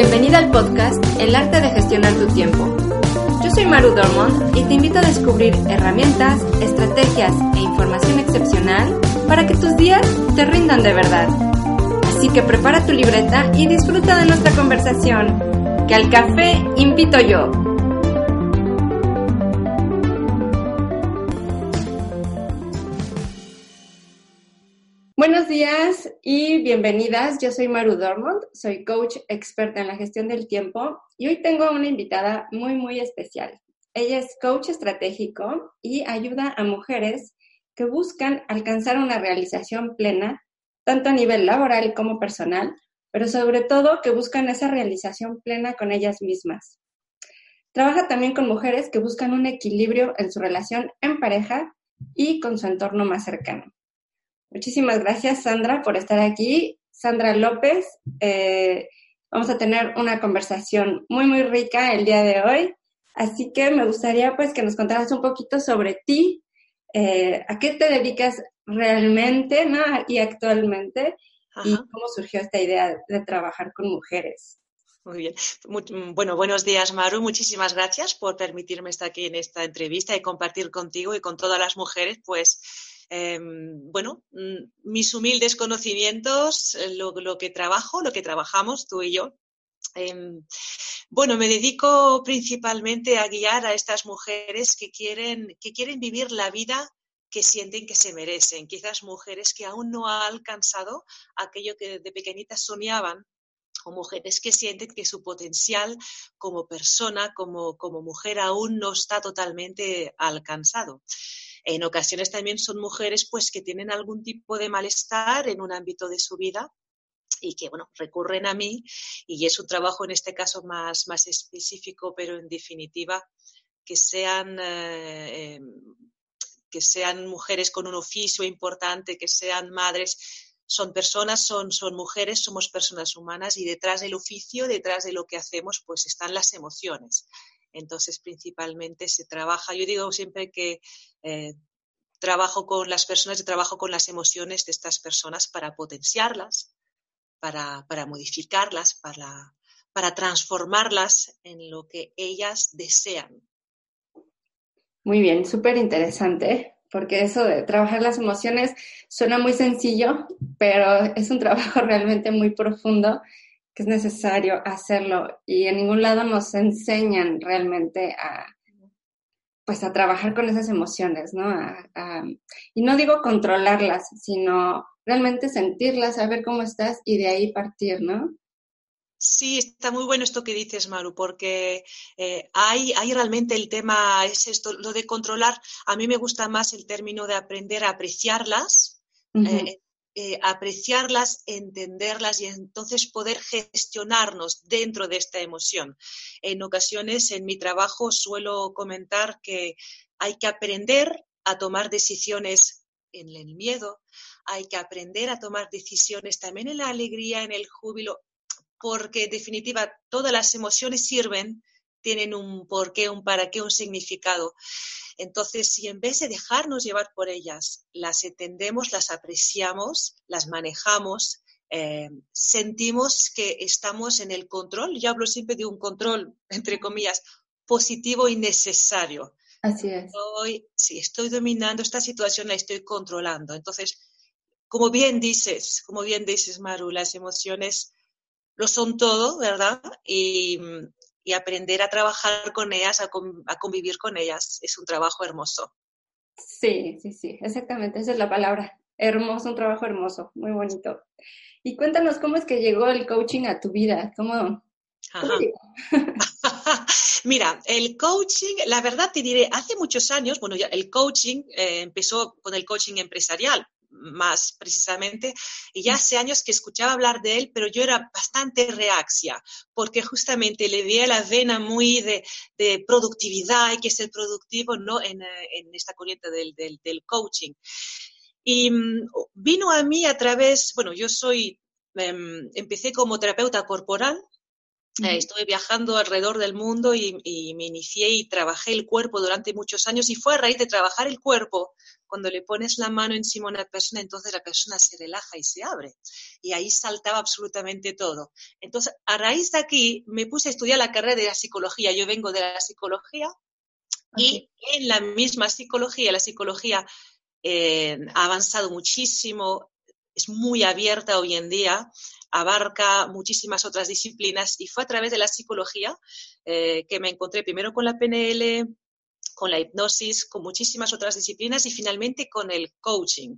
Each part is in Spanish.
Bienvenida al podcast El arte de gestionar tu tiempo. Yo soy Maru Dormont y te invito a descubrir herramientas, estrategias e información excepcional para que tus días te rindan de verdad. Así que prepara tu libreta y disfruta de nuestra conversación, que al café invito yo. Días y bienvenidas. Yo soy Maru Dormont, soy coach experta en la gestión del tiempo y hoy tengo una invitada muy, muy especial. Ella es coach estratégico y ayuda a mujeres que buscan alcanzar una realización plena, tanto a nivel laboral como personal, pero sobre todo que buscan esa realización plena con ellas mismas. Trabaja también con mujeres que buscan un equilibrio en su relación en pareja y con su entorno más cercano. Muchísimas gracias, Sandra, por estar aquí. Sandra López, eh, vamos a tener una conversación muy, muy rica el día de hoy. Así que me gustaría pues que nos contaras un poquito sobre ti, eh, a qué te dedicas realmente ¿no? y actualmente y cómo surgió esta idea de trabajar con mujeres. Muy bien. bueno, buenos días, Maru. Muchísimas gracias por permitirme estar aquí en esta entrevista y compartir contigo y con todas las mujeres, pues, Em, bueno, mm, mis humildes conocimientos, eh, lo, que trabajo, lo que trabajamos tú y yo. Em, bueno, me dedico principalmente a guiar a estas mujeres que quieren, que quieren vivir la vida que sienten que se merecen. Quizás mujeres que aún no han alcanzado aquello que de pequeñitas soñaban o mujeres que sienten que su potencial como persona, como, como mujer, aún no está totalmente alcanzado. En ocasiones también son mujeres pues que tienen algún tipo de malestar en un ámbito de su vida y que bueno, recurren a mí y es un trabajo en este caso más, más específico, pero en definitiva que sean eh, em, que sean mujeres con un oficio importante, que sean madres, son personas, son, son mujeres, somos personas humanas y detrás del oficio, detrás de lo que hacemos, pues están las emociones. Entonces, principalmente se trabaja, yo digo siempre que eh, trabajo con las personas y trabajo con las emociones de estas personas para potenciarlas, para, modificarlas, para, para transformarlas en lo que ellas desean. Muy bien, súper interesante, porque eso de trabajar las emociones suena muy sencillo, pero es un trabajo realmente muy profundo que es necesario hacerlo y en ningún lado nos enseñan realmente a, pues a trabajar con esas emociones, ¿no? y no digo controlarlas, sino realmente sentirlas, saber cómo estás y de ahí partir, ¿no? Sí, está muy bueno esto que dices, Maru, porque eh, hay, hay realmente el tema, es esto, lo de controlar. A mí me gusta más el término de aprender a apreciarlas, eh, apreciarlas, entenderlas y entonces poder gestionarnos dentro de esta emoción. En ocasiones en mi trabajo suelo comentar que hay que aprender a tomar decisiones en el miedo, hay que aprender a tomar decisiones también en la alegría, en el júbilo, porque en definitiva todas las emociones sirven, tienen un porqué, un para qué, un significado. Entonces, si en vez de dejarnos llevar por ellas, las entendemos, las apreciamos, las manejamos, eh, sentimos que estamos en el control, yo hablo siempre de un control, entre comillas, positivo y necesario. Así es. si estoy dominando esta situación, la estoy controlando. Entonces, como bien dices, como bien dices, Maru, las emociones lo son todo, ¿verdad? Y, y aprender a trabajar con ellas, a, convivir con ellas, es un trabajo hermoso. Sí, sí, sí, exactamente, esa es la palabra. Hermoso, un trabajo hermoso, muy bonito. Y cuéntanos cómo es que llegó el coaching a tu vida, cómo... Mira, el coaching, la verdad te diré, hace muchos años, bueno, ya el coaching eh, empezó con el coaching empresarial, más precisamente, y ya hace años que escuchaba hablar de él, pero yo era bastante reacia, porque justamente le veía la vena muy de, productividad, hay que ser productivo, ¿no? En, esta corriente del, del, coaching. Y mm, vino a mí a través, bueno, yo soy, em, empecé como terapeuta corporal, eh, estuve viajando alrededor del mundo y, me inicié y trabajé el cuerpo durante muchos años y fue a raíz de trabajar el cuerpo, cuando le pones la mano encima a una persona, entonces la persona se relaja y se abre. Y ahí saltaba absolutamente todo. Entonces, a raíz de aquí, me puse a estudiar la carrera de la psicología. Yo vengo de la psicología y en la misma psicología, la psicología eh, ha avanzado muchísimo, es muy abierta hoy en día abarca muchísimas otras disciplinas y fue a través de la psicología eh, que me encontré primero con la PNL, con la hipnosis, con muchísimas otras disciplinas y finalmente con el coaching.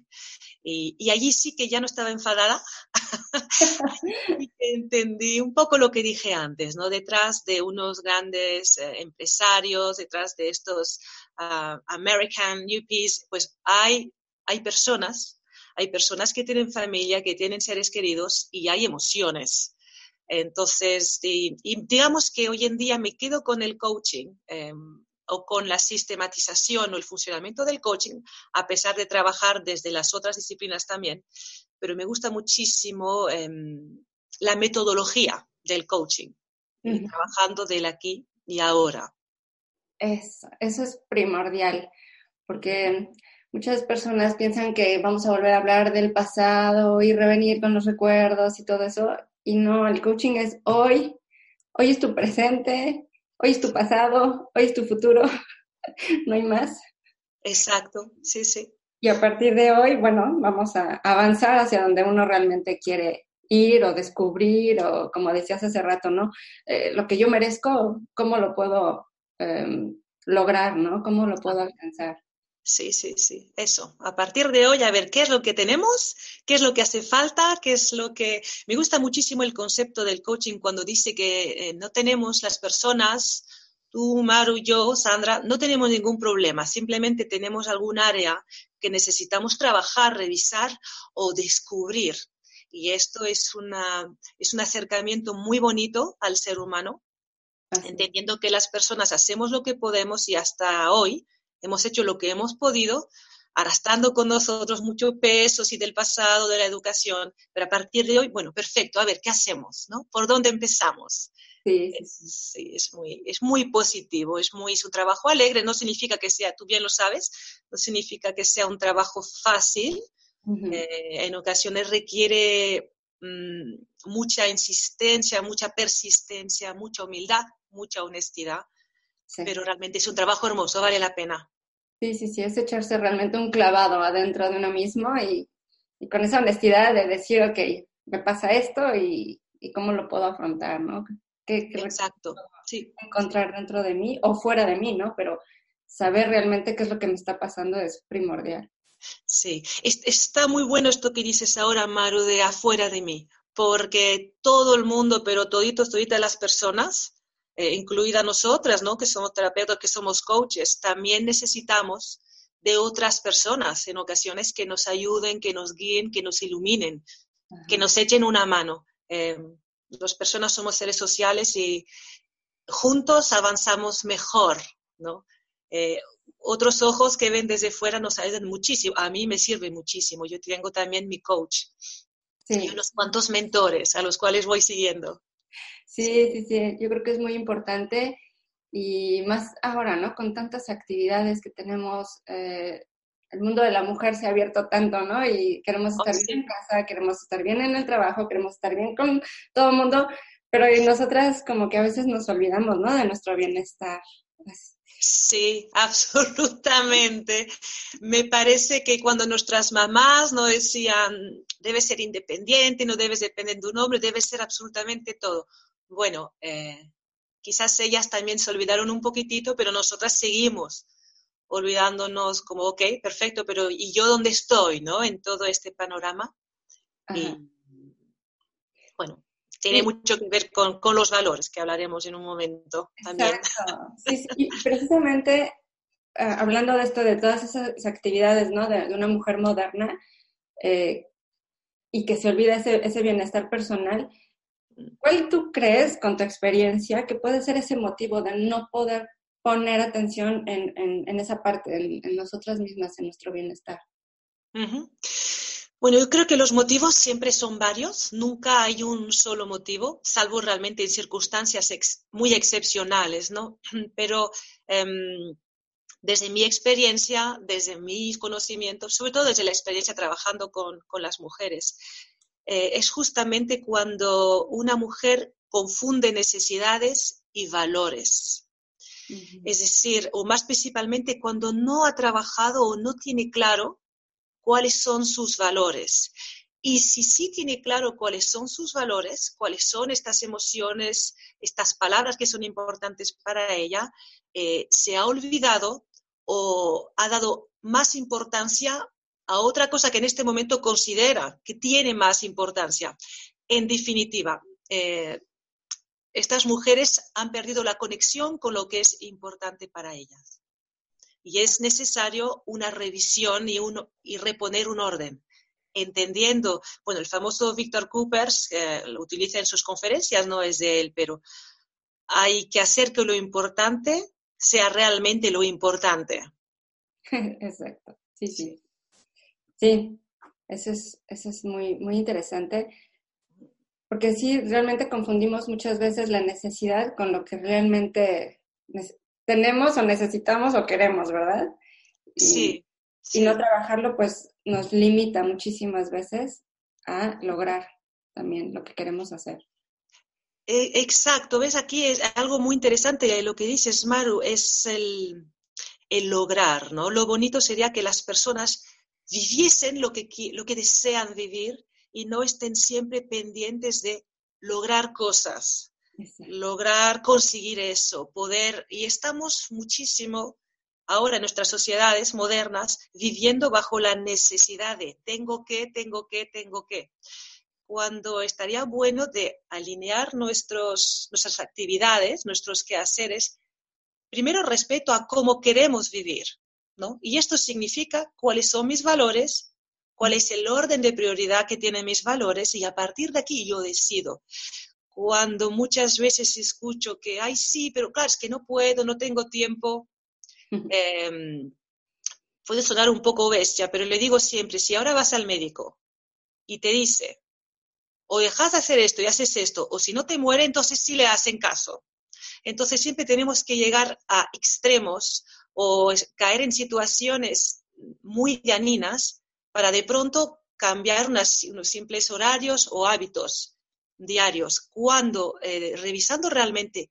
Y, allí sí que ya no estaba enfadada entendí un poco lo que dije antes, ¿no? Detrás de unos grandes eh, empresarios, detrás de estos ah, American UPs, pues hay, hay personas hay personas que tienen familia, que tienen seres queridos y hay emociones. Entonces, digamos que hoy en día me quedo con el coaching em, o con la sistematización o el funcionamiento del coaching, a pesar de trabajar desde las otras disciplinas también, pero me gusta muchísimo em, la metodología del coaching, trabajando del aquí y ahora. Eso, eso es primordial, porque muchas personas piensan que vamos a volver a hablar del pasado y revenir con los recuerdos y todo eso. Y no, el coaching es hoy, hoy es tu presente, hoy es tu pasado, hoy es tu futuro, no hay más. Exacto, sí, sí. Y a partir de hoy, bueno, vamos a avanzar hacia donde uno realmente quiere ir o descubrir o como decías hace rato, ¿no? Eh, lo que yo merezco, ¿cómo lo puedo em, lograr, ¿no? ¿Cómo lo puedo alcanzar? Sí, sí, sí, eso. A partir de hoy, a ver qué es lo que tenemos, qué es lo que hace falta, qué es lo que... Me gusta muchísimo el concepto del coaching cuando dice que eh, no tenemos las personas, tú, Maru, yo, Sandra, no tenemos ningún problema, simplemente tenemos algún área que necesitamos trabajar, revisar o descubrir. Y esto es, una, es un acercamiento muy bonito al ser humano, entendiendo que las personas hacemos lo que podemos y hasta hoy hemos hecho lo que hemos podido, arrastrando con nosotros muchos pesos y del pasado, de la educación, pero a partir de hoy, bueno, perfecto, a ver, ¿qué hacemos? ¿no? ¿Por dónde empezamos? Sí, es, muy, es muy positivo, es muy su trabajo alegre, no significa que sea, tú bien lo sabes, no significa que sea un trabajo fácil, eh, en ocasiones requiere mm, mucha insistencia, mucha persistencia, mucha humildad, mucha honestidad, pero realmente es un trabajo hermoso, vale la pena. Sí, sí, sí, es echarse realmente un clavado adentro de uno mismo y, con esa honestidad de decir, ok, me pasa esto y, cómo lo puedo afrontar, ¿no? ¿Qué, Exacto, sí. Encontrar dentro de mí o fuera de mí, ¿no? Pero saber realmente qué es lo que me está pasando es primordial. Sí, está muy bueno esto que dices ahora, Maru, de afuera de mí, porque todo el mundo, pero toditos, toditas las personas, eh, incluida nosotras, ¿no? Que somos terapeutas, que somos coaches, también necesitamos de otras personas en ocasiones que nos ayuden, que nos guíen, que nos iluminen, que nos echen una mano. Eh, las personas somos seres sociales y juntos avanzamos mejor, ¿no? Eh, otros ojos que ven desde fuera nos ayudan muchísimo. A mí me sirve muchísimo. Yo tengo también mi coach y unos cuantos mentores a los cuales voy siguiendo. Sí, sí, sí, yo creo que es muy importante y más ahora, ¿no? Con tantas actividades que tenemos, eh, el mundo de la mujer se ha abierto tanto, ¿no? Y queremos estar bien en casa, queremos estar bien en el trabajo, queremos estar bien con todo el mundo, pero nosotras como que a veces nos olvidamos, ¿no? De nuestro bienestar. Sí, absolutamente. Me parece que cuando nuestras mamás nos decían, debes ser independiente, no debes depender de un hombre, debes ser absolutamente todo bueno, eh, quizás ellas también se olvidaron un poquitito, pero nosotras seguimos olvidándonos como, ok, perfecto, pero ¿y yo dónde estoy, no? En todo este panorama. Y, bueno, tiene mucho que ver con, los valores que hablaremos en un momento también. Sí, sí, precisamente ah, hablando de esto, de todas esas actividades, ¿no? De, una mujer moderna, eh, y que se olvida ese, ese bienestar personal, ¿cuál tú crees, con tu experiencia, que puede ser ese motivo de no poder poner atención en, en, esa parte, en, nosotras mismas, en nuestro bienestar? Bueno, yo creo que los motivos siempre son varios, nunca hay un solo motivo, salvo realmente en circunstancias muy excepcionales, ¿no? Pero em, desde mi experiencia, desde mis conocimientos, sobre todo desde la experiencia trabajando con, con las mujeres, eh, es justamente cuando una mujer confunde necesidades y valores. Es decir, o más principalmente cuando no ha trabajado o no tiene claro cuáles son sus valores. Y si sí tiene claro cuáles son sus valores, cuáles son estas emociones, estas palabras que son importantes para ella, eh, se ha olvidado o ha dado más importancia a otra cosa que en este momento considera que tiene más importancia. En definitiva, eh, estas mujeres han perdido la conexión con lo que es importante para ellas y es necesario una revisión y, reponer un orden entendiendo, bueno, el famoso Víctor Coopers, lo utiliza en sus conferencias, no es de él, pero hay que hacer que lo importante sea realmente lo importante. Exacto, sí, sí. Sí, eso es, eso es muy, muy interesante, porque sí, realmente confundimos muchas veces la necesidad con lo que realmente tenemos o necesitamos o queremos, ¿verdad? sí, Y no trabajarlo, pues nos limita muchísimas veces a lograr también lo que queremos hacer. E, exacto, ves aquí es algo muy interesante lo que dices, Maru, es el, el lograr, ¿no? Lo bonito sería que las personas viviesen lo que, lo que desean vivir y no estén siempre pendientes de lograr cosas lograr conseguir eso, poder, y estamos muchísimo ahora en nuestras sociedades modernas viviendo bajo la necesidad de tengo que, tengo que, tengo que, cuando estaría bueno de alinear nuestros, nuestras actividades, nuestros quehaceres, primero respeto a cómo queremos vivir, ¿no? Y esto significa cuáles son mis valores, cuál es el orden de prioridad que tienen mis valores y a partir de aquí yo decido cuando muchas veces escucho que, ay, sí, pero claro, es que no puedo, no tengo tiempo, em, puede sonar un poco bestia, pero le digo siempre, si ahora vas al médico y te dice, o dejas de hacer esto y haces esto, o si no te muere, entonces sí le hacen caso. Entonces siempre tenemos que llegar a extremos o caer en situaciones muy llaninas para de pronto cambiar unos simples horarios o hábitos diarios, cuando eh, revisando realmente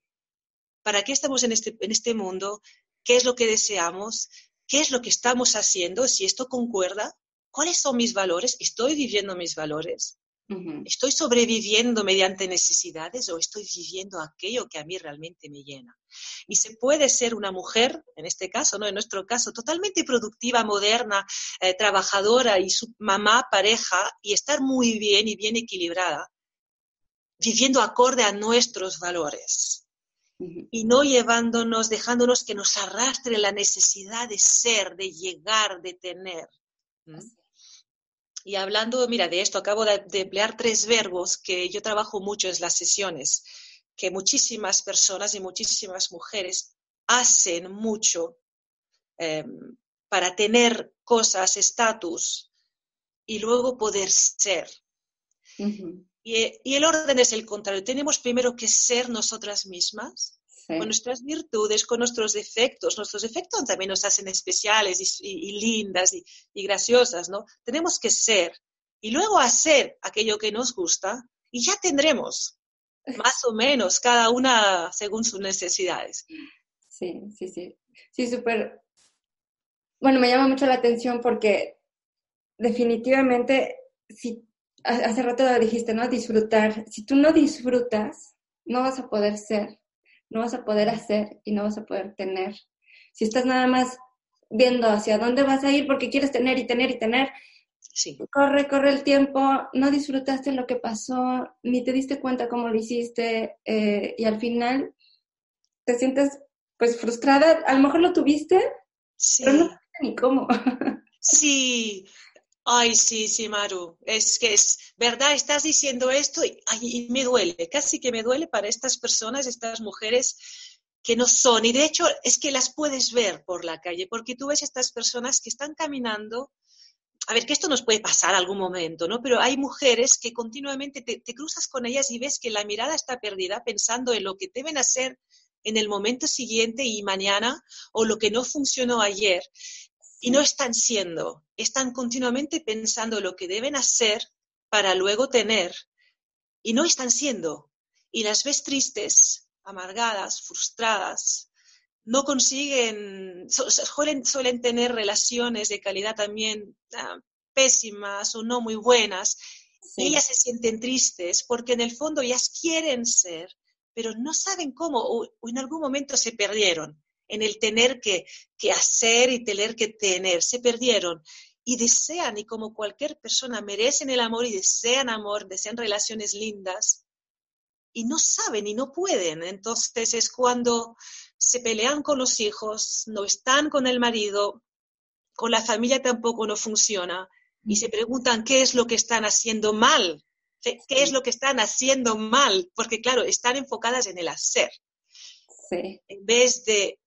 para qué estamos en este, en este mundo, qué es lo que deseamos, qué es lo que estamos haciendo, si esto concuerda, cuáles son mis valores, estoy viviendo mis valores, estoy sobreviviendo mediante necesidades o estoy viviendo aquello que a mí realmente me llena. Y se puede ser una mujer, en este caso, ¿no? en nuestro caso, totalmente productiva, moderna, eh, trabajadora y su mamá, pareja, y estar muy bien y bien equilibrada viviendo acorde a nuestros valores y no llevándonos, dejándonos que nos arrastre la necesidad de ser, de llegar, de tener. Y hablando, mira, de esto, acabo de, emplear tres verbos que yo trabajo mucho en las sesiones, que muchísimas personas y muchísimas mujeres hacen mucho em, para tener cosas, estatus, y luego poder ser. Y, el orden es el contrario. Tenemos primero que ser nosotras mismas, con nuestras virtudes, con nuestros defectos. Nuestros defectos también nos hacen especiales y, lindas y, graciosas, ¿no? Tenemos que ser y luego hacer aquello que nos gusta y ya tendremos, más o menos, cada una según sus necesidades. Sí, sí, sí. Sí, súper. Bueno, me llama mucho la atención porque definitivamente si hace rato dijiste, ¿no? Disfrutar. Si tú no disfrutas, no vas a poder ser, no vas a poder hacer y no vas a poder tener. Si estás nada más viendo hacia dónde vas a ir porque quieres tener y tener y tener, sí. corre, corre el tiempo, no disfrutaste lo que pasó, ni te diste cuenta cómo lo hiciste eh, y al final te sientes pues frustrada. A lo mejor lo tuviste, pero no ni cómo. Sí, Ay, sí, sí, Maru. Es que es verdad, estás diciendo esto y, y, me duele, casi que me duele para estas personas, estas mujeres que no son. Y de hecho es que las puedes ver por la calle, porque tú ves estas personas que están caminando. A ver, que esto nos puede pasar algún momento, ¿no? Pero hay mujeres que continuamente te, te cruzas con ellas y ves que la mirada está perdida pensando en lo que deben hacer en el momento siguiente y mañana o lo que no funcionó ayer y no están siendo, están continuamente pensando lo que deben hacer para luego tener y no están siendo. Y las ves tristes, amargadas, frustradas, no consiguen, suelen, suelen tener relaciones de calidad también ah, pésimas o no muy buenas. Y ellas se sienten tristes porque en el fondo ellas quieren ser, pero no saben cómo o en algún momento se perdieron en el tener que, hacer y tener que tener. Se perdieron y desean, y como cualquier persona, merecen el amor y desean amor, desean relaciones lindas, y no saben y no pueden. Entonces es cuando se pelean con los hijos, no están con el marido, con la familia tampoco no funciona, y se preguntan qué es lo que están haciendo mal, qué es lo que están haciendo mal, porque claro, están enfocadas en el hacer. En vez de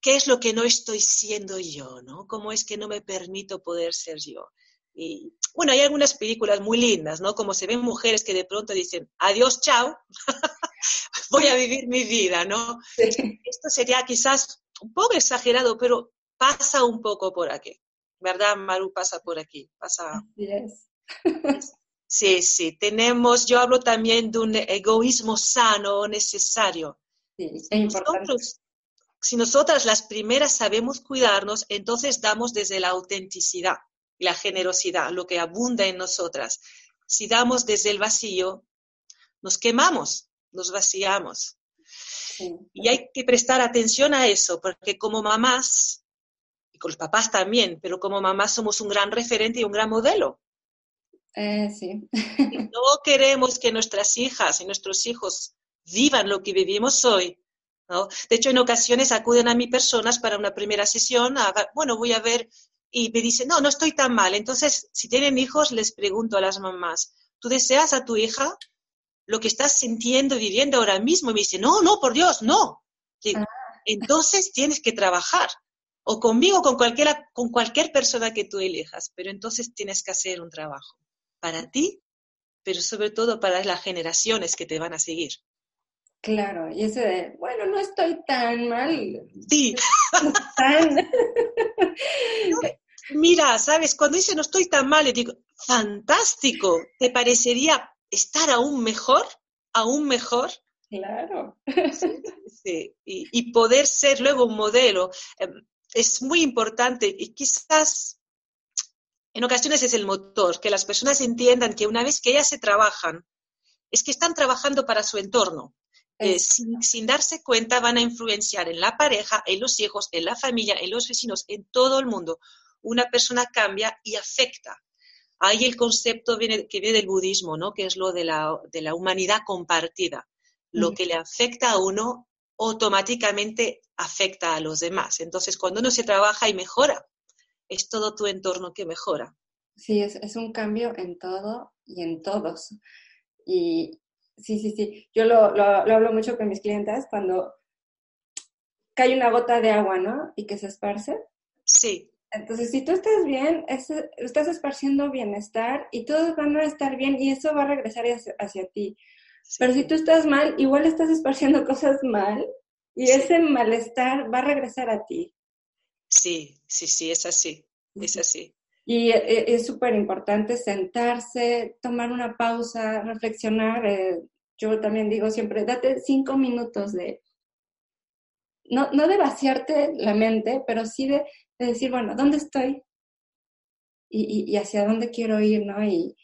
¿qué es lo que no estoy siendo yo? ¿no? ¿Cómo es que no me permito poder ser yo? Y bueno, hay algunas películas muy lindas, ¿no? Como se ven mujeres que de pronto dicen, adiós, chao, voy a vivir mi vida, ¿no? Esto sería quizás un poco exagerado, pero pasa un poco por aquí, ¿verdad, Maru? Pasa por aquí, pasa. Sí, sí, tenemos, yo hablo también de un egoísmo sano, necesario. Sí, es importante si nosotras las primeras sabemos cuidarnos, entonces damos desde la autenticidad y la generosidad, lo que abunda en nosotras. Si damos desde el vacío, nos quemamos, nos vaciamos. Y hay que prestar atención a eso, porque como mamás, y con los papás también, pero como mamás somos un gran referente y un gran modelo. Eh, sí. no queremos que nuestras hijas y nuestros hijos vivan lo que vivimos hoy, de hecho, en ocasiones acuden a mí personas para una primera sesión, bueno, voy a ver, y me dicen, no, no estoy tan mal. Entonces, si tienen hijos, les pregunto a las mamás, ¿tú deseas a tu hija lo que estás sintiendo y viviendo ahora mismo? Y me dicen, no, no, por Dios, no. Ah. Entonces tienes que trabajar, o conmigo, con, cualquiera, con cualquier persona que tú elijas, pero entonces tienes que hacer un trabajo para ti, pero sobre todo para las generaciones que te van a seguir. Claro, y ese de, bueno, no estoy tan mal. Sí. Mira, sabes, cuando dice no estoy tan mal, le digo, fantástico, ¿te parecería estar aún mejor? ¿Aún mejor? Claro. Sí, Y, y, poder ser luego un modelo em, es muy importante y quizás en ocasiones es el motor, que las personas entiendan que una vez que ellas se trabajan, es que están trabajando para su entorno sin, darse cuenta van a influenciar en la pareja, en los hijos, en la familia, en los vecinos, en todo el mundo. Una persona cambia y afecta. Ahí el concepto viene, que viene del budismo, ¿no? que es lo de la, de la humanidad compartida. Lo que le afecta a uno automáticamente afecta a los demás. Entonces, cuando uno se trabaja y mejora, es todo tu entorno que mejora. Sí, es, es un cambio en todo y en todos. Y, Sí, sí, sí. Yo lo, lo, hablo mucho con mis clientes cuando cae una gota de agua, ¿no? Y que se esparce. Sí. Entonces, si tú estás bien, estás esparciendo bienestar y todos van a estar bien y eso va a regresar hacia, ti. Pero si tú estás mal, igual estás esparciendo cosas mal y ese malestar va a regresar a ti. Sí, sí, sí, es así, es así. Y e, e, es súper importante sentarse, tomar una pausa, reflexionar. Eh, yo también digo siempre, date cinco minutos de, no, no de vaciarte la mente, pero sí de, decir, bueno, ¿dónde estoy? Y, y, hacia dónde quiero ir, ¿no? Y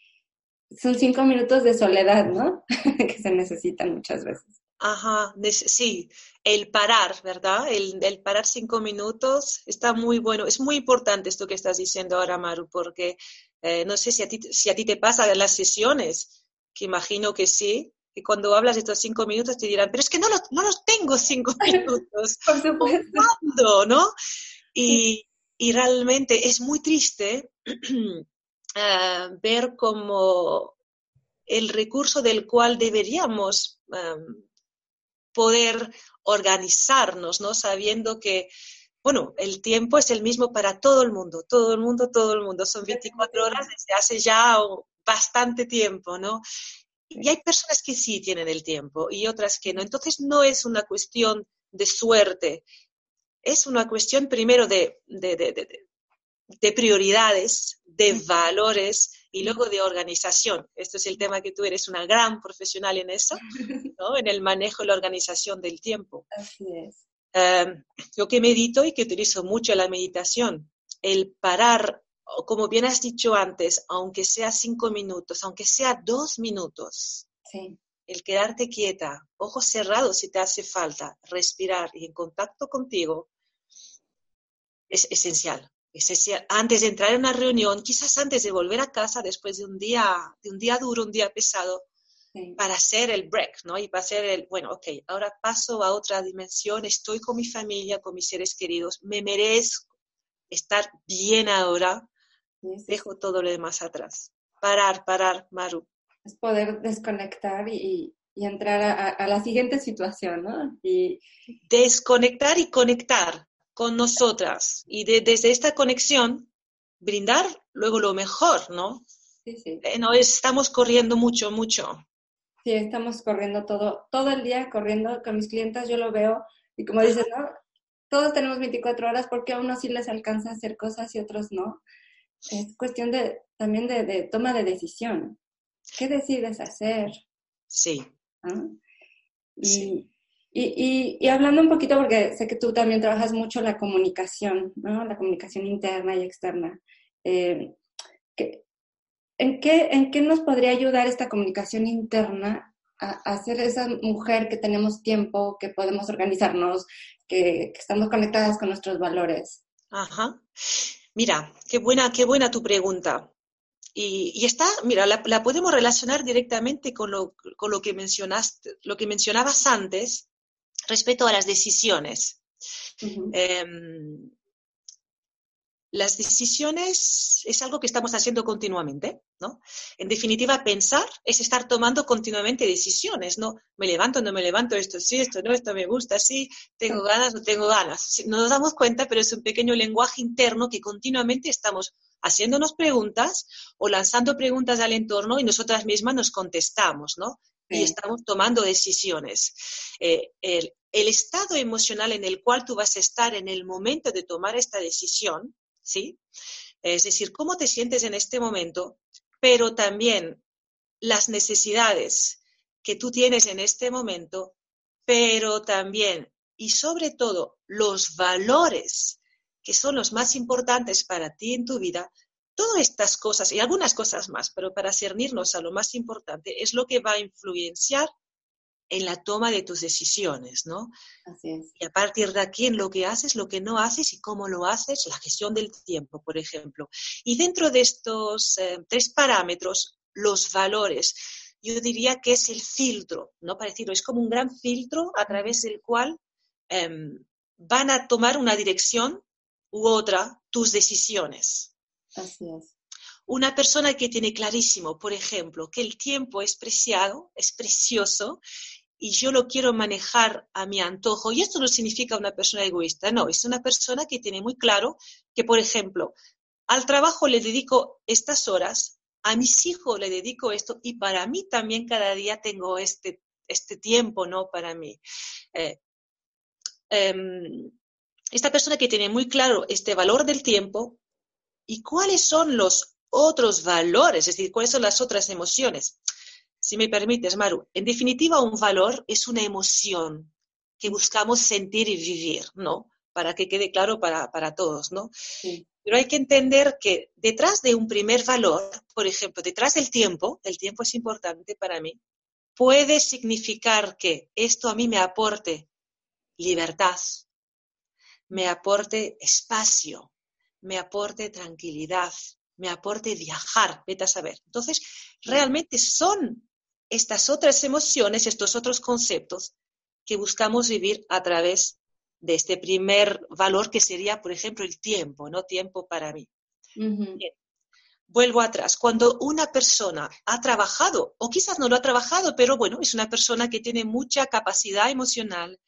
son cinco minutos de soledad, ¿no? que se necesitan muchas veces. Ajá, sí, el parar, ¿verdad? El, el, parar cinco minutos está muy bueno. Es muy importante esto que estás diciendo ahora, Maru, porque eh, no sé si a, ti, si a ti te pasa en las sesiones, que imagino que sí, que cuando hablas de estos cinco minutos te dirán, pero es que no los, no los tengo cinco minutos. Por supuesto. ¿Cuándo, no? Y, y realmente es muy triste uh, ver como el recurso del cual deberíamos um, poder organizarnos, ¿no? Sabiendo que, bueno, el tiempo es el mismo para todo el mundo, todo el mundo, todo el mundo. Son 24 horas desde hace ya bastante tiempo, ¿no? Y hay personas que sí tienen el tiempo y otras que no. Entonces no es una cuestión de suerte, es una cuestión primero de, de, de, de prioridades, de valores y luego de organización. Esto es el tema que tú eres una gran profesional en eso, ¿no? en el manejo y la organización del tiempo. Así es. Um, yo que medito y que utilizo mucho la meditación, el parar, como bien has dicho antes, aunque sea cinco minutos, aunque sea dos minutos, sí. el quedarte quieta, ojos cerrados si te hace falta, respirar y en contacto contigo, es esencial antes de entrar en una reunión, quizás antes de volver a casa después de un día, de un día duro, un día pesado, sí. para hacer el break, ¿no? Y para hacer el, bueno, ok, ahora paso a otra dimensión, estoy con mi familia, con mis seres queridos, me merezco estar bien ahora, dejo todo lo demás atrás. Parar, parar, Maru. Es poder desconectar y, y entrar a, a, la siguiente situación, ¿no? Y Desconectar y conectar con nosotras y de, desde esta conexión brindar luego lo mejor, ¿no? sí, sí. Eh, no estamos corriendo mucho, mucho. Sí, estamos corriendo todo, todo el día corriendo con mis clientes, yo lo veo y como dices, ¿no? Todos tenemos 24 horas porque a unos sí les alcanza a hacer cosas y otros no. Es cuestión de, también de, de toma de decisión. ¿Qué decides hacer? Sí. ¿Ah? Y, Sí. y, y, y hablando un poquito, porque sé que tú también trabajas mucho la comunicación, ¿no? La comunicación interna y externa. Eh, ¿qué- ¿en, qué, ¿En qué nos podría ayudar esta comunicación interna a, a ser esa mujer que tenemos tiempo, que podemos organizarnos, que, que estamos conectadas con nuestros valores? Ajá. Mira, qué buena, qué buena tu pregunta. Y, y está, mira, la, la podemos relacionar directamente con lo, con lo que mencionaste, lo que mencionabas antes respecto a las decisiones. Las decisiones es algo que estamos haciendo continuamente, ¿no? En definitiva, pensar es estar tomando continuamente decisiones, ¿no? Me levanto, no me levanto, esto sí, esto no, esto me gusta, sí, tengo ganas, no tengo ganas. No nos damos cuenta, pero es un pequeño lenguaje interno que continuamente estamos haciéndonos preguntas o lanzando preguntas al entorno y nosotras mismas nos contestamos, ¿no? Y estamos tomando decisiones. Eh, el, el estado emocional en el cual tú vas a estar en el momento de tomar esta decisión, ¿sí? Es decir, cómo te sientes en este momento, pero también las necesidades que tú tienes en este momento, pero también y sobre todo los valores que son los más importantes para ti en tu vida, todas estas cosas y algunas cosas más, pero para cernirnos a lo más importante, es lo que va a influenciar en la toma de tus decisiones, ¿no? Así es. Y a partir de aquí, en lo que haces, lo que no haces y cómo lo haces, la gestión del tiempo, por ejemplo. Y dentro de estos eh, tres parámetros, los valores, yo diría que es el filtro, ¿no? Para decirlo, es como un gran filtro a través del cual em, van a tomar una dirección u otra tus decisiones. Así es. Una persona que tiene clarísimo, por ejemplo, que el tiempo es preciado, es precioso, y yo lo quiero manejar a mi antojo. Y esto no significa una persona egoísta, no, es una persona que tiene muy claro que, por ejemplo, al trabajo le dedico estas horas, a mis hijos le dedico esto, y para mí también cada día tengo este, este tiempo, ¿no? Para mí. Eh, em, esta persona que tiene muy claro este valor del tiempo y cuáles son los otros valores, es decir, cuáles son las otras emociones. Si me permites, Maru, en definitiva, un valor es una emoción que buscamos sentir y vivir, ¿no? Para que quede claro para, para todos, ¿no? Sí. Pero hay que entender que detrás de un primer valor, por ejemplo, detrás del tiempo, el tiempo es importante para mí, puede significar que esto a mí me aporte libertad, me aporte espacio, me aporte tranquilidad, me aporte viajar, vete a saber. Entonces, realmente son estas otras emociones, estos otros conceptos que buscamos vivir a través de este primer valor que sería, por ejemplo, el tiempo, ¿no? Tiempo para mí. Vuelvo atrás. Cuando una persona ha trabajado, o quizás no lo ha trabajado, pero bueno, es una persona que tiene mucha capacidad emocional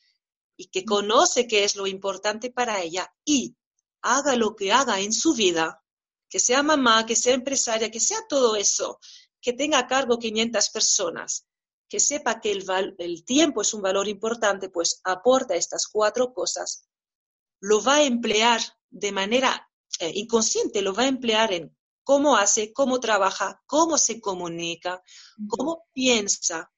y que conoce qué es lo importante para ella y haga lo que haga en su vida, que sea mamá, que sea empresaria, que sea todo eso, que tenga a cargo 500 personas, que sepa que el, tiempo es un valor importante, pues aporta estas cuatro cosas, lo va a emplear de manera eh, inconsciente, lo va a emplear en cómo hace, cómo trabaja, cómo se comunica, cómo piensa,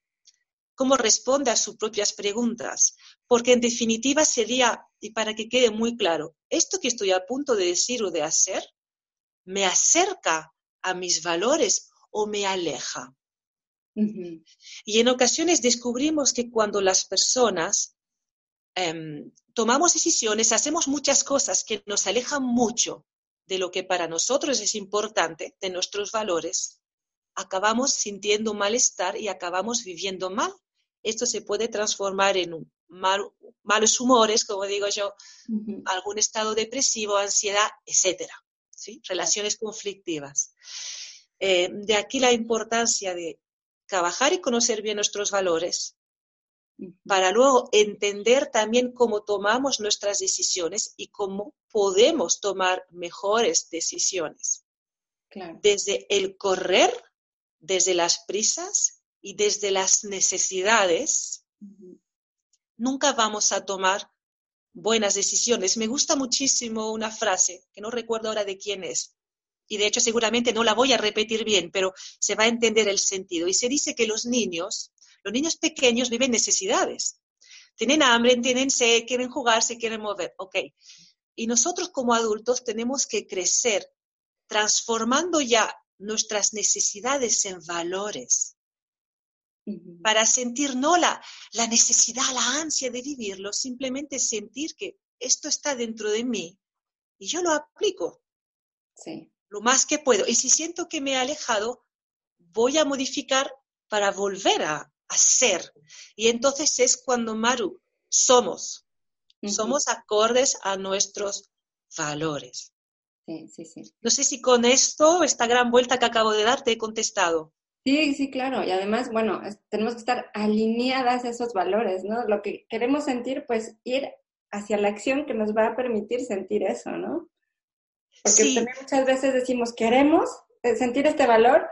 cómo responde a sus propias preguntas. Porque en definitiva sería, y para que quede muy claro, esto que estoy a punto de decir o de hacer, me acerca a mis valores o me aleja. Y en ocasiones descubrimos que cuando las personas em, tomamos decisiones, hacemos muchas cosas que nos alejan mucho de lo que para nosotros es importante, de nuestros valores, acabamos sintiendo malestar y acabamos viviendo mal. Esto se puede transformar en malos humores, como digo yo, algún estado depresivo, ansiedad, etcétera, ¿sí? Relaciones conflictivas. Eh, de aquí la importancia de trabajar y conocer bien nuestros valores para luego entender también cómo tomamos nuestras decisiones y cómo podemos tomar mejores decisiones. Desde el correr, desde las prisas y desde las necesidades, nunca vamos a tomar buenas decisiones. Me gusta muchísimo una frase, que no recuerdo ahora de quién es, y de hecho seguramente no la voy a repetir bien, pero se va a entender el sentido. Y se dice que los niños, los niños pequeños viven necesidades. Tienen hambre, tienen sed, quieren jugar, se quieren mover. Ok. Y nosotros como adultos tenemos que crecer transformando ya nuestras necesidades en valores para sentir no la, la necesidad, la ansia de vivirlo, simplemente sentir que esto está dentro de mí y yo lo aplico. Sí lo más que puedo. Y si siento que me he alejado, voy a modificar para volver a, ser. Y entonces es cuando, Maru, somos. Somos acordes a nuestros valores. Sí, sí, sí. No sé si con esto, esta gran vuelta que acabo de dar, te he contestado. Sí, sí, claro. Y además, bueno, tenemos que estar alineadas a esos valores, ¿no? Lo que queremos sentir, pues ir hacia la acción que nos va a permitir sentir eso, ¿no? Porque también muchas veces decimos, queremos eh, sentir este valor,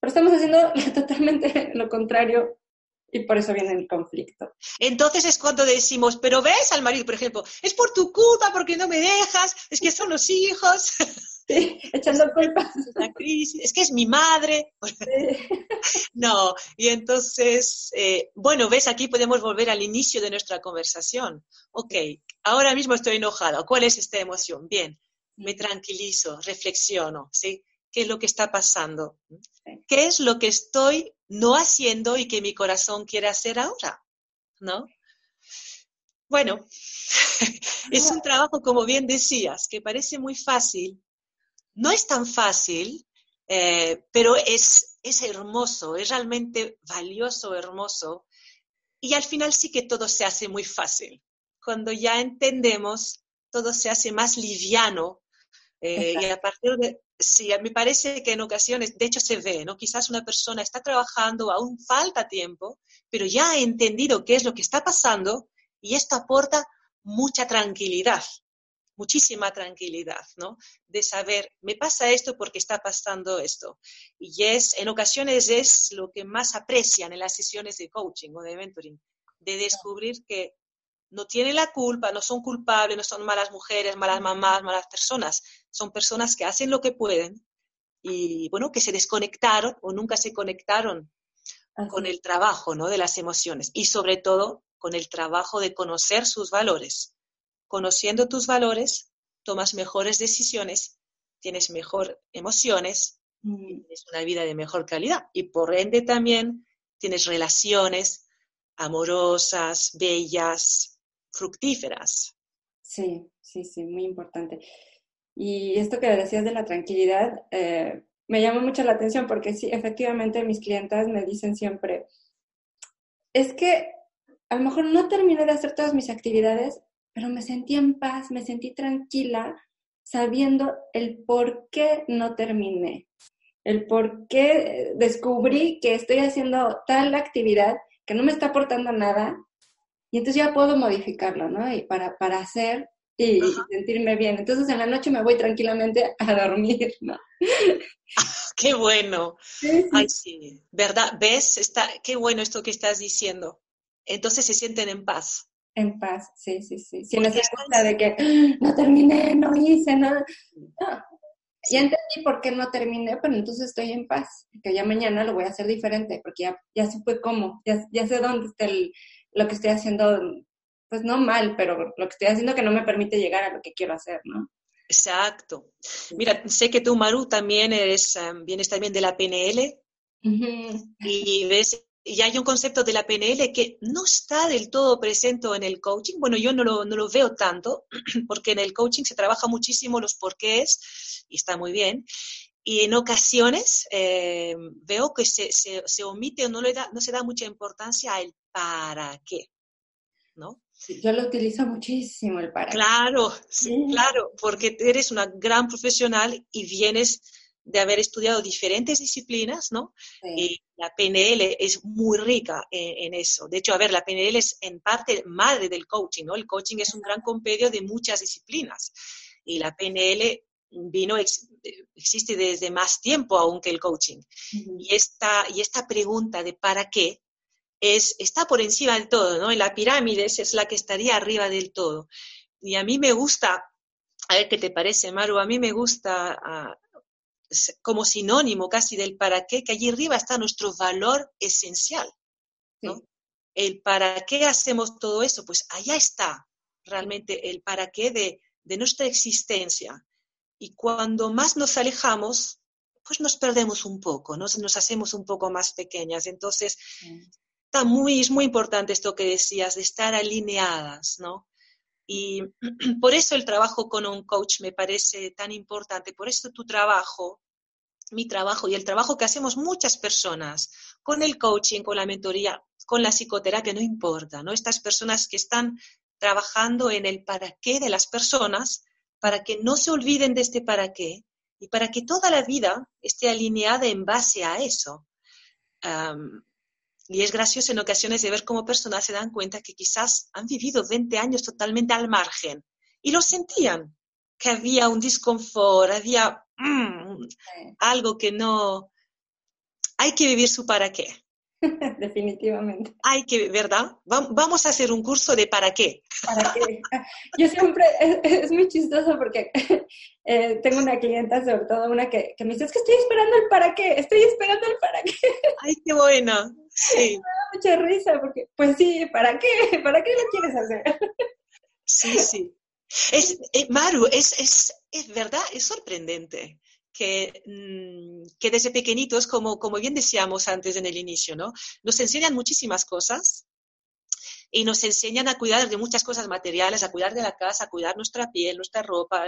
pero estamos haciendo totalmente lo contrario y por eso viene el conflicto. Entonces es cuando decimos, pero ves al marido, por ejemplo, es por tu culpa, porque no me dejas, es que son los hijos. Sí, echando culpas. La crisis, es que es mi madre. No, y entonces, eh, bueno, ves, aquí podemos volver al inicio de nuestra conversación. Ok, ahora mismo estoy enojada. ¿Cuál es esta emoción? Bien, me tranquilizo, reflexiono, ¿sí? ¿Qué es lo que está pasando? ¿Qué es lo que estoy no haciendo y que mi corazón quiere hacer ahora? ¿No? Bueno, es un trabajo, como bien decías, que parece muy fácil. No es tan fácil, eh, pero es, es hermoso, es realmente valioso, hermoso. Y al final sí que todo se hace muy fácil. Cuando ya entendemos, todo se hace más liviano eh, y a partir de, sí, me parece que en ocasiones, de hecho se ve, ¿no? Quizás una persona está trabajando, aún falta tiempo, pero ya ha entendido qué es lo que está pasando y esto aporta mucha tranquilidad, muchísima tranquilidad, ¿no? De saber, me pasa esto porque está pasando esto. Y es, en ocasiones es lo que más aprecian en las sesiones de coaching o de mentoring, de descubrir que no tienen la culpa, no son culpables, no son malas mujeres, malas mamás, malas personas. Son personas que hacen lo que pueden y, bueno, que se desconectaron o nunca se conectaron con el trabajo, ¿no? De las emociones y sobre todo con el trabajo de conocer sus valores. Conociendo tus valores, tomas mejores decisiones, tienes mejor emociones, mm. tienes una vida de mejor calidad y por ende también tienes relaciones amorosas, bellas, fructíferas. Sí, sí, sí, muy importante. Y esto que decías de la tranquilidad eh, me llama mucho la atención porque sí, efectivamente mis clientas me dicen siempre, es que a lo mejor no terminé de hacer todas mis actividades, pero me sentí en paz, me sentí tranquila, sabiendo el por qué no terminé, el por qué descubrí que estoy haciendo tal actividad que no me está aportando nada, y entonces ya puedo modificarlo, ¿no? Y para, para hacer y, sentirme bien. Entonces en la noche me voy tranquilamente a dormir, ¿no? qué bueno. Ay, sí. ¿Verdad? ¿Ves? Está, qué bueno esto que estás diciendo. Entonces se sienten en paz. En paz, sí, sí, sí. Sin esa cosa de que ah, no terminé, no hice nada. No. Ya entendí por qué no terminé, pero entonces estoy en paz. Que ya mañana lo voy a hacer diferente, porque ya, ya supe cómo, ya, ya sé dónde está el, lo que estoy haciendo, pues no mal, pero lo que estoy haciendo que no me permite llegar a lo que quiero hacer, ¿no? Exacto. Mira, sé que tú, Maru, también eres, em, vienes también de la PNL y ves, y hay un concepto de la PNL que no está del todo presente en el coaching. Bueno, yo no lo, no lo veo tanto, porque en el coaching se trabaja muchísimo los porqués y está muy bien. Y en ocasiones em, veo que se, se, se, omite o no, le da, no se da mucha importancia al para qué, ¿no? yo lo utilizo muchísimo el para Claro, sí. claro, porque eres una gran profesional y vienes de haber estudiado diferentes disciplinas, ¿no? Y la PNL es muy rica en, eso. De hecho, a ver, la PNL es en parte madre del coaching, ¿no? El coaching es un gran compendio de muchas disciplinas y la PNL vino, existe desde más tiempo aún que el coaching. y, esta, y esta pregunta de para qué es, está por encima del todo, ¿no? En la pirámide es la que estaría arriba del todo. Y a mí me gusta, a ver qué te parece, Maru, a mí me gusta ah, como sinónimo casi del para qué, que allí arriba está nuestro valor esencial, ¿no? El para qué hacemos todo eso, pues allá está realmente el para qué de, de nuestra existencia. Y cuando más nos alejamos, pues nos perdemos un poco, ¿no? nos hacemos un poco más pequeñas. Entonces, está muy, es muy importante esto que decías, de estar alineadas, ¿no? Y por eso el trabajo con un coach me parece tan importante, por eso tu trabajo, mi trabajo y el trabajo que hacemos muchas personas con el coaching, con la mentoría, con la psicoterapia, no importa, ¿no? Estas personas que están trabajando en el para qué de las personas, para que no se olviden de este para qué y para que toda la vida esté alineada en base a eso. Y es gracioso en ocasiones de ver cómo personas se dan cuenta que quizás han vivido 20 años totalmente al margen y lo sentían, que había un disconfort, había mm, algo que no... Hay que vivir su para qué. Definitivamente. Hay que, ¿verdad? Vamos a hacer un curso de para qué. ¿Para qué? Yo siempre, es, muy chistoso porque eh, tengo una clienta, sobre todo una que, que, me dice, es que estoy esperando el para qué, estoy esperando el para qué. Ay, qué buena. Sí. Me da mucha risa porque, pues sí, ¿para qué? ¿Para qué lo quieres hacer? Sí, sí. Es, eh, Maru, es, es, es verdad, es sorprendente que, mm, que desde pequeñitos, como, como bien decíamos antes en el inicio, ¿no? Nos enseñan muchísimas cosas y nos enseñan a cuidar de muchas cosas materiales, a cuidar de la casa, a cuidar nuestra piel, nuestra ropa,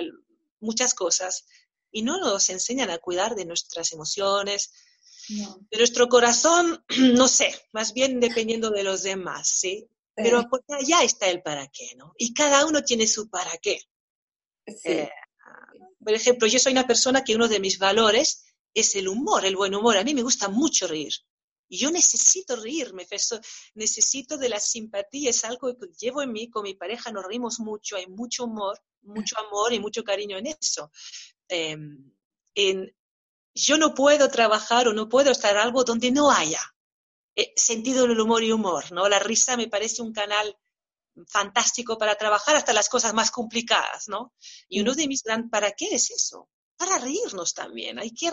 muchas cosas. Y no nos enseñan a cuidar de nuestras emociones, de nuestro corazón, no sé, más bien dependiendo de los demás, ¿sí? Pero porque allá está el para qué, ¿no? Y cada uno tiene su para qué. Sí. Eh, por ejemplo, yo soy una persona que uno de mis valores es el humor, el buen humor. A mí me gusta mucho reír. Yo necesito reírme, necesito de la simpatía, es algo que llevo en mí, con mi pareja nos reímos mucho, hay mucho humor, mucho amor y mucho cariño en eso. Em, en, yo no puedo trabajar o no puedo estar algo donde no haya eh, sentido del humor y humor, ¿no? La risa me parece un canal fantástico para trabajar hasta las cosas más complicadas, ¿no? Y uno de mis grandes, ¿para qué es eso? Para reírnos también, hay que,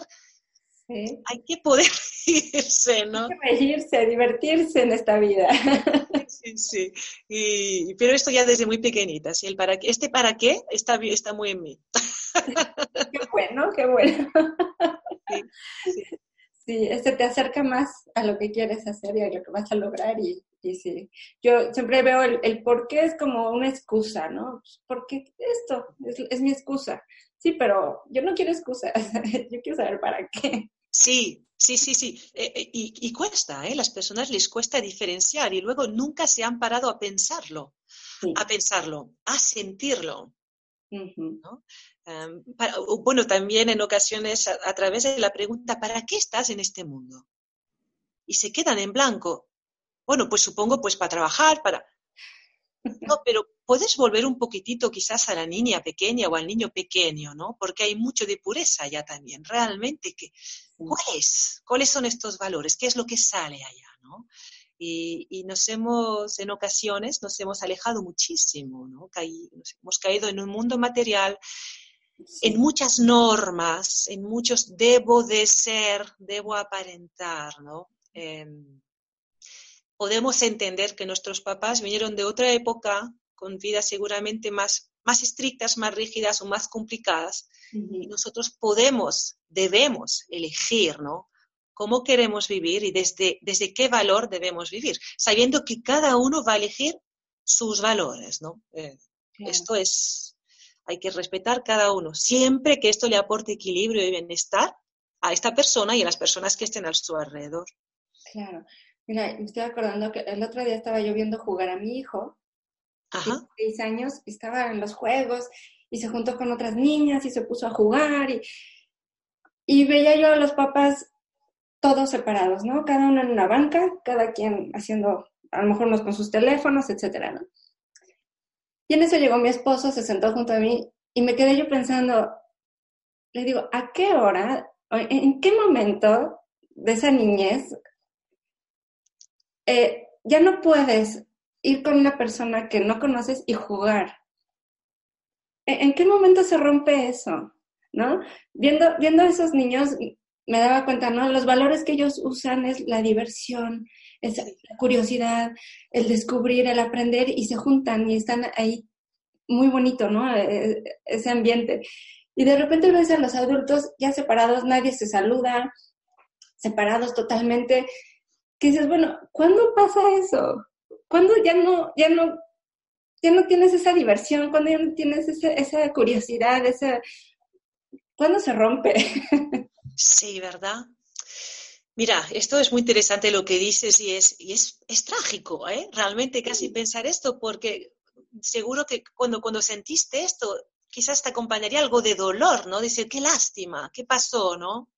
hay que poder reírse, ¿no? Hay que reírse, divertirse en esta vida. Sí, sí, y, pero esto ya desde muy pequeñita, ¿sí? El para, este para qué está, está muy en mí. Qué bueno, qué bueno. Sí, sí. sí, este te acerca más a lo que quieres hacer y a lo que vas a lograr y, sí, yo siempre veo el, el, por qué es como una excusa, ¿no? Pues, ¿Por qué esto? Es, es, mi excusa. Sí, pero yo no quiero excusas, yo quiero saber para qué. Sí, Sí, sí, sí. Eh, eh, y, cuesta, ¿eh? Las personas les cuesta diferenciar y luego nunca se han parado a pensarlo, a pensarlo, a sentirlo. Em, bueno, también en ocasiones a, través de la pregunta, ¿para qué estás en este mundo? Y se quedan en blanco. Bueno, pues supongo pues para trabajar, para... No, pero puedes volver un poquitito quizás a la niña pequeña o al niño pequeño, ¿no? Porque hay mucho de pureza allá también. Realmente, que, ¿cuáles? ¿Cuáles son estos valores? ¿Qué es lo que sale allá, ¿no? Y, nos hemos, en ocasiones, nos hemos alejado muchísimo, ¿no? nos hemos caído en un mundo material, en muchas normas, en muchos debo de ser, debo aparentar, ¿no? Em, podemos entender que nuestros papás vinieron de otra época, con vidas seguramente más, más estrictas, más rígidas o más complicadas, y nosotros podemos, debemos elegir, ¿no? Cómo queremos vivir y desde, desde qué valor debemos vivir, sabiendo que cada uno va a elegir sus valores, ¿no? Eh, esto es, hay que respetar cada uno, siempre que esto le aporte equilibrio y bienestar a esta persona y a las personas que estén a su alrededor. Claro. Mira, me estoy acordando que el otro día estaba yo viendo jugar a mi hijo, Ajá. seis años, estaba en los juegos y se juntó con otras niñas y se puso a jugar y, y veía yo a los papás todos separados, ¿no? Cada uno en una banca, cada quien haciendo, a lo mejor unos con sus teléfonos, etcétera, ¿no? Y en eso llegó mi esposo, se sentó junto a mí y me quedé yo pensando, le digo, ¿a qué hora, en qué momento de esa niñez eh, ya no puedes ir con una persona que no conoces y jugar. ¿E-, ¿En qué momento se rompe eso? ¿No? Viendo, viendo a esos niños, me daba cuenta, ¿no? Los valores que ellos usan es la diversión, es la curiosidad, el descubrir, el aprender, y se juntan y están ahí muy bonito, ¿no? E-, e-, ese ambiente. Y de repente ves a los adultos ya separados, nadie se saluda, separados totalmente, que dices, bueno, ¿cuándo pasa eso? ¿Cuándo ya no, ya no, ya no tienes esa diversión? ¿Cuándo ya no tienes esa, curiosidad? Esa... ¿Cuándo se rompe? Sí, ¿verdad? Mira, esto es muy interesante lo que dices y es, y es, es trágico, ¿eh? Realmente casi pensar esto, porque seguro que cuando, cuando sentiste esto, quizás te acompañaría algo de dolor, ¿no? Decir, qué lástima, qué pasó, ¿no?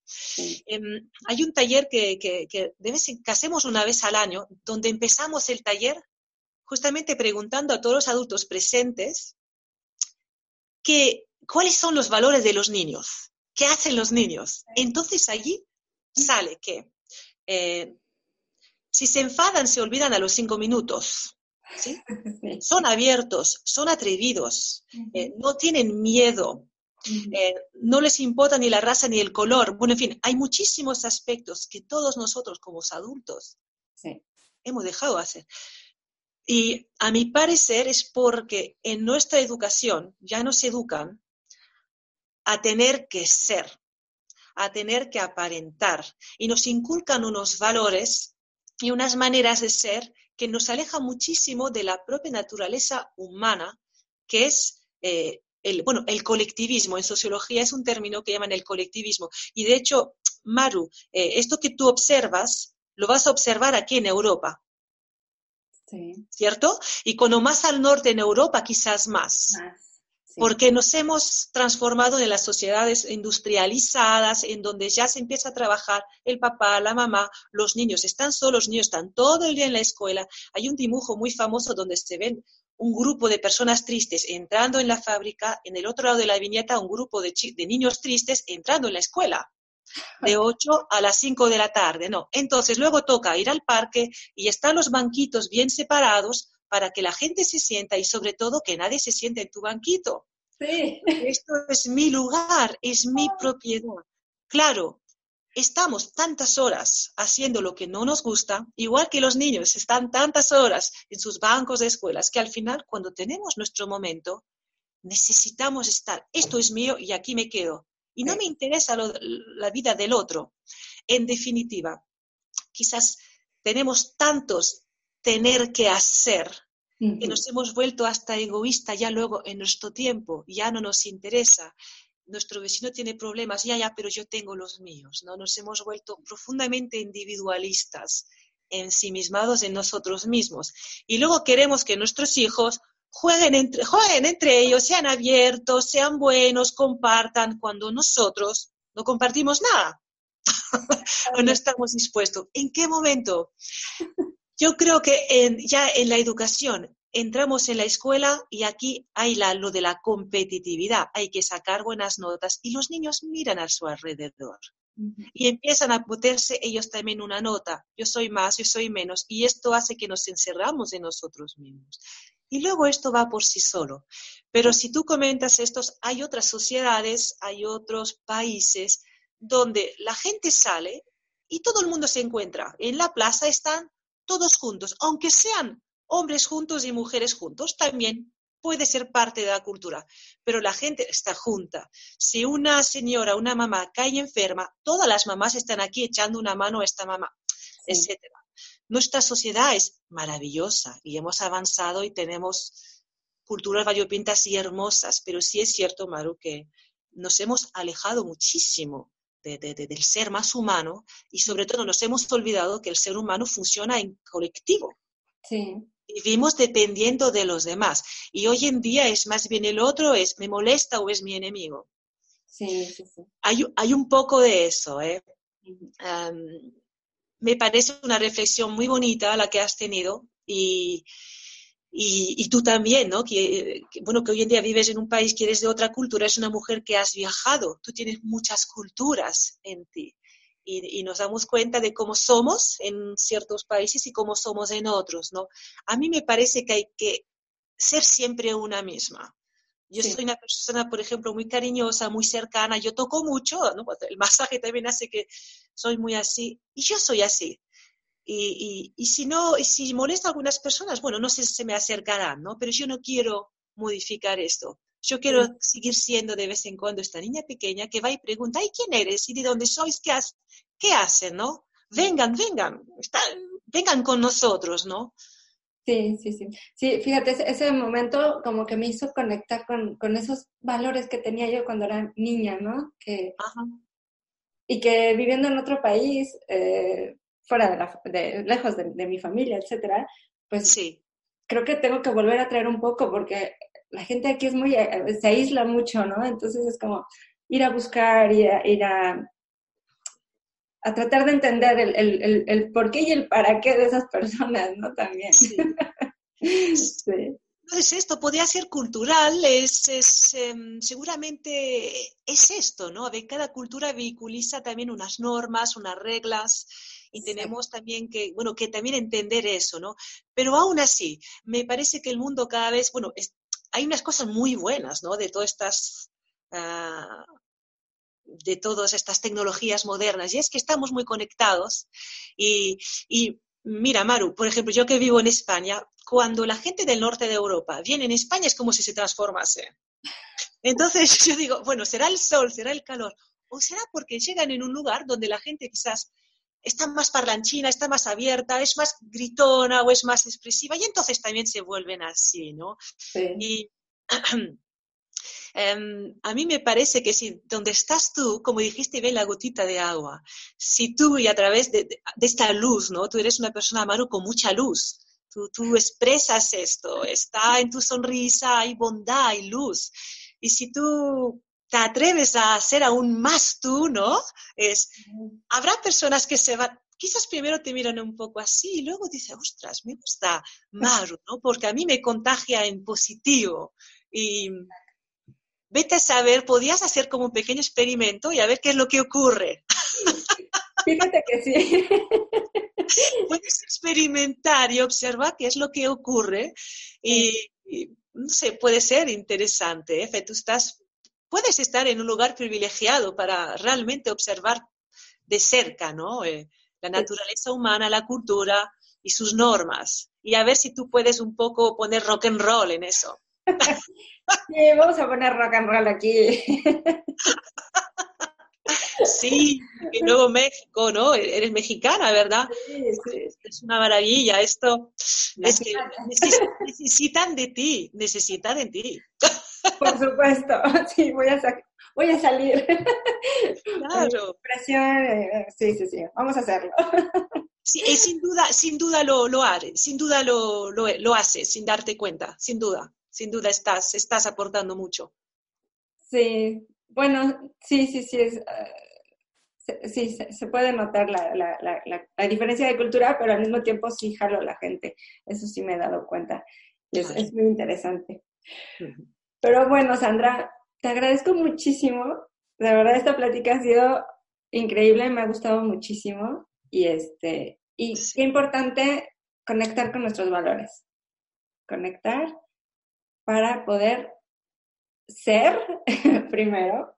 Em, hay un taller que, que, que, que hacemos una vez al año, donde empezamos el taller justamente preguntando a todos los adultos presentes que, cuáles son los valores de los niños, qué hacen los niños. Entonces allí sale que eh, si se enfadan, se olvidan a los cinco minutos. Son abiertos, son atrevidos, eh, no tienen miedo, eh, no les importa ni la raza ni el color. Bueno, en fin, hay muchísimos aspectos que todos nosotros como adultos hemos dejado de hacer. Y a mi parecer es porque en nuestra educación ya nos educan a tener que ser, a tener que aparentar y nos inculcan unos valores y unas maneras de ser que nos aleja muchísimo de la propia naturaleza humana, que es eh, el, bueno, el colectivismo. En sociología es un término que llaman el colectivismo. Y de hecho, Maru, eh, esto que tú observas, lo vas a observar aquí en Europa. ¿Cierto? Y cuando más al norte en Europa, quizás más. más porque nos hemos transformado en las sociedades industrializadas, en donde ya se empieza a trabajar el papá, la mamá, los niños están solos, los niños están todo el día en la escuela. Hay un dibujo muy famoso donde se ven un grupo de personas tristes entrando en la fábrica, en el otro lado de la viñeta un grupo de, de niños tristes entrando en la escuela de 8 a las 5 de la tarde, no. Entonces luego toca ir al parque y están los banquitos bien separados para que la gente se sienta y sobre todo que nadie se siente en tu banquito. Sí. Esto es mi lugar, es mi propiedad. Claro, estamos tantas horas haciendo lo que no nos gusta, igual que los niños están tantas horas en sus bancos de escuelas, que al final, cuando tenemos nuestro momento, necesitamos estar, esto es mío y aquí me quedo. Y no me interesa la vida del otro. En definitiva, quizás tenemos tantos tener que hacer, que nos hemos vuelto hasta egoístas ya luego en nuestro tiempo, ya no nos interesa. Nuestro vecino tiene problemas, ya, ya, pero yo tengo los míos, ¿no? Nos hemos vuelto profundamente individualistas, ensimismados en nosotros mismos. Y luego queremos que nuestros hijos jueguen entre, jueguen entre ellos, sean abiertos, sean buenos, compartan, cuando nosotros no compartimos nada. o no estamos dispuestos. ¿En qué momento? Yo creo que ya en la educación entramos en la escuela y aquí hay lo de la competitividad, hay que sacar buenas notas y los niños miran a su alrededor y empiezan a ponerse ellos también una nota, yo soy más, yo soy menos, y esto hace que nos encerramos en nosotros mismos. Y luego esto va por sí solo. Pero si tú comentas estos, hay otras sociedades, hay otros países donde la gente sale y todo el mundo se encuentra. En la plaza están todos juntos, aunque sean hombres juntos y mujeres juntos, también puede ser parte de la cultura, pero la gente está junta. Si una señora, una mamá cae enferma, todas las mamás están aquí echando una mano a esta mamá, etc. Nuestra sociedad es maravillosa y hemos avanzado y tenemos culturas variopintas y hermosas, pero sí es cierto, Maru, que nos hemos alejado muchísimo del ser más humano y sobre todo nos hemos olvidado que el ser humano funciona en colectivo. Sí. Vivimos dependiendo de los demás. Y hoy en día es más bien el otro, es me molesta o es mi enemigo. Sí, sí, sí. Hay, hay un poco de eso. ¿eh? me parece una reflexión muy bonita la que has tenido y, y, tú también, ¿no? Que, bueno, que hoy en día vives en un país que eres de otra cultura, es una mujer que has viajado, tú tienes muchas culturas en ti. Y, nos damos cuenta de cómo somos en ciertos países y cómo somos en otros, ¿no? A mí me parece que hay que ser siempre una misma. Yo soy una persona, por ejemplo, muy cariñosa, muy cercana, yo toco mucho, ¿no? el masaje también hace que soy muy así, y yo soy así. Y, y, si no, y si molesta a algunas personas, bueno, no sé si se me acercarán, ¿no? Pero yo no quiero modificar esto. Yo quiero seguir siendo de vez en cuando esta niña pequeña que va y pregunta, ¿y quién eres? ¿Y de dónde sois? ¿Qué, qué hacen? ¿No? Vengan, vengan, vengan con nosotros, ¿no? Sí, sí, sí. Sí, fíjate, ese, momento como que me hizo conectar con, con, esos valores que tenía yo cuando era niña, ¿no? Que, Y que viviendo en otro país, eh, fuera de, la, de lejos de, mi familia, etcétera, pues sí. creo que tengo que volver a traer un poco porque la gente aquí es muy, eh, se aísla mucho, ¿no? Entonces es como ir a buscar, ir a, ir a, a tratar de entender el, el, el, por qué y el para qué de esas personas, ¿no? También. Sí. sí. Entonces esto podría ser cultural, es, es em, seguramente es esto, ¿no? De cada cultura vehiculiza también unas normas, unas reglas, y tenemos también que, bueno, que también entender eso, ¿no? Pero aún así, me parece que el mundo cada vez, bueno, hay unas cosas muy buenas, ¿no? De todas estas, uh, de todas estas tecnologías modernas, y es que estamos muy conectados y, y Mira, Maru, por ejemplo, yo que vivo en España, cuando la gente del norte de Europa viene en España es como si se transformase. Entonces yo digo, bueno, será el sol, será el calor, o será porque llegan en un lugar donde la gente quizás está más parlanchina, está más abierta, es más gritona o es más expresiva y entonces también se vuelven así, ¿no? Sí. Y em, a mí me parece que si donde estás tú, como dijiste, ve la gotita de agua, si tú y a través de, esta luz, ¿no? Tú eres una persona, Maru, con mucha luz. Tú, tú expresas esto, está en tu sonrisa, hay bondad, hay luz. Y si tú te atreves a ser aún más tú, ¿no? Es, habrá personas que se van, quizás primero te miran un poco así y luego dicen, ostras, me gusta Maru, ¿no? Porque a mí me contagia en positivo. Y vete a saber, podías hacer como un pequeño experimento y a ver qué es lo que ocurre. Fíjate que sí. Puedes experimentar y observar qué es lo que ocurre y, no sé, puede ser interesante. ¿eh? Tú estás puedes estar en un lugar privilegiado para realmente observar de cerca, ¿no? Eh, la naturaleza humana, la cultura y sus normas. Y a ver si tú puedes un poco poner rock and roll en eso. Sí, vamos a poner rock and roll aquí. Sí, en Nuevo México, ¿no? Eres mexicana, ¿verdad? Sí, sí. Es una maravilla. Esto es que necesitan de ti, necesitan de ti. Por supuesto, sí, voy a, voy a salir. Claro. Presión, eh, sí, sí, sí, vamos a hacerlo. Sí, y sin duda, sin duda lo, lo haré, sin duda lo, lo, lo haces, sin darte cuenta, sin duda, sin duda estás, estás aportando mucho. Sí, bueno, sí, sí, sí, es, uh, sí, se, se, puede notar la, la, la, la, diferencia de cultura, pero al mismo tiempo sí jalo a la gente, eso sí me he dado cuenta, es, es muy interesante. Pero bueno, Sandra, te agradezco muchísimo, la verdad esta plática ha sido increíble, me ha gustado muchísimo, y este, y qué importante conectar con nuestros valores, conectar para poder ser primero,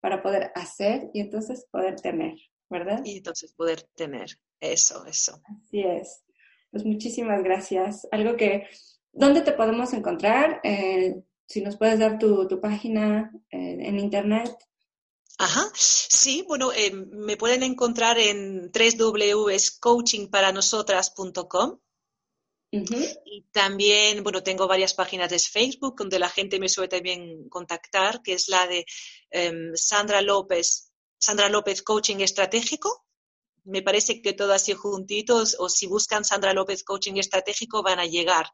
para poder hacer y entonces poder tener, ¿verdad? Y entonces poder tener, eso, eso. Así es. Pues muchísimas gracias. Algo que, ¿dónde te podemos encontrar? Eh, si nos puedes dar tu, tu página eh, en internet. Ajá, sí, bueno, eh, me pueden encontrar en www.coachingparanosotras.com. Uh -huh. Y también, bueno, tengo varias páginas de Facebook donde la gente me suele también contactar, que es la de um, Sandra López, Sandra López Coaching Estratégico. Me parece que todo así juntitos, o si buscan Sandra López Coaching Estratégico, van a llegar.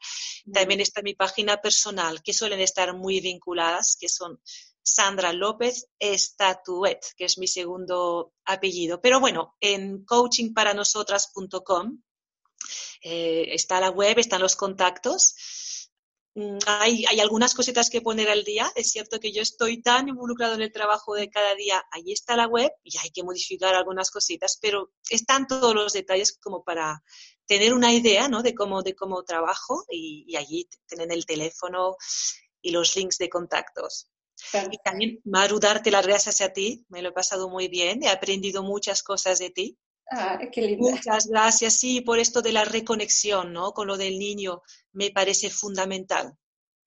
También está mi página personal, que suelen estar muy vinculadas, que son Sandra López Estatuet, que es mi segundo apellido. Pero bueno, en coachingparanosotras.com eh, está la web, están los contactos. Mm, hay, hay, algunas cositas que poner al día. Es cierto que yo estoy tan involucrado en el trabajo de cada día. Ahí está la web y hay que modificar algunas cositas, pero están todos los detalles como para tener una idea ¿no? de, cómo, de cómo trabajo y, y allí tienen el teléfono y los links de contactos. Y también, Maru, darte las gracias a ti. Me lo he pasado muy bien. He aprendido muchas cosas de ti. Ah, qué linda. Muchas gracias, sí, por esto de la reconexión, ¿no? Con lo del niño, me parece fundamental.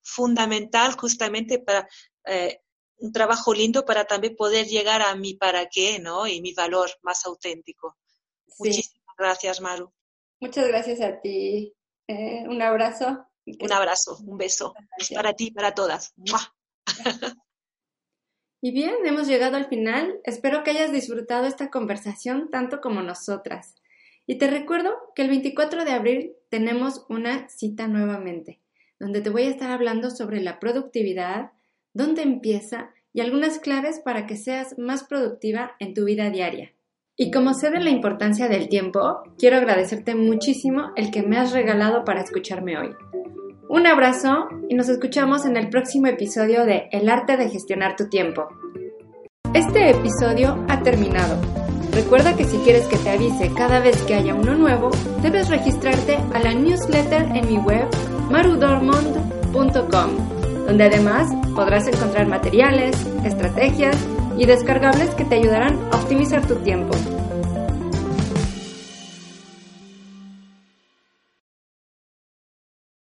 Fundamental justamente para eh, un trabajo lindo para también poder llegar a mi para qué, ¿no? Y mi valor más auténtico. Sí. Muchísimas gracias, Maru. Muchas gracias a ti. Eh, un abrazo. Un abrazo, un beso. Gracias. Para ti, para todas. ¡Mua! Y bien, hemos llegado al final. Espero que hayas disfrutado esta conversación tanto como nosotras. Y te recuerdo que el 24 de abril tenemos una cita nuevamente, donde te voy a estar hablando sobre la productividad, dónde empieza y algunas claves para que seas más productiva en tu vida diaria. Y como sé de la importancia del tiempo, quiero agradecerte muchísimo el que me has regalado para escucharme hoy. Un abrazo y nos escuchamos en el próximo episodio de El arte de gestionar tu tiempo. Este episodio ha terminado. Recuerda que si quieres que te avise cada vez que haya uno nuevo, debes registrarte a la newsletter en mi web marudormond.com, donde además podrás encontrar materiales, estrategias y descargables que te ayudarán a optimizar tu tiempo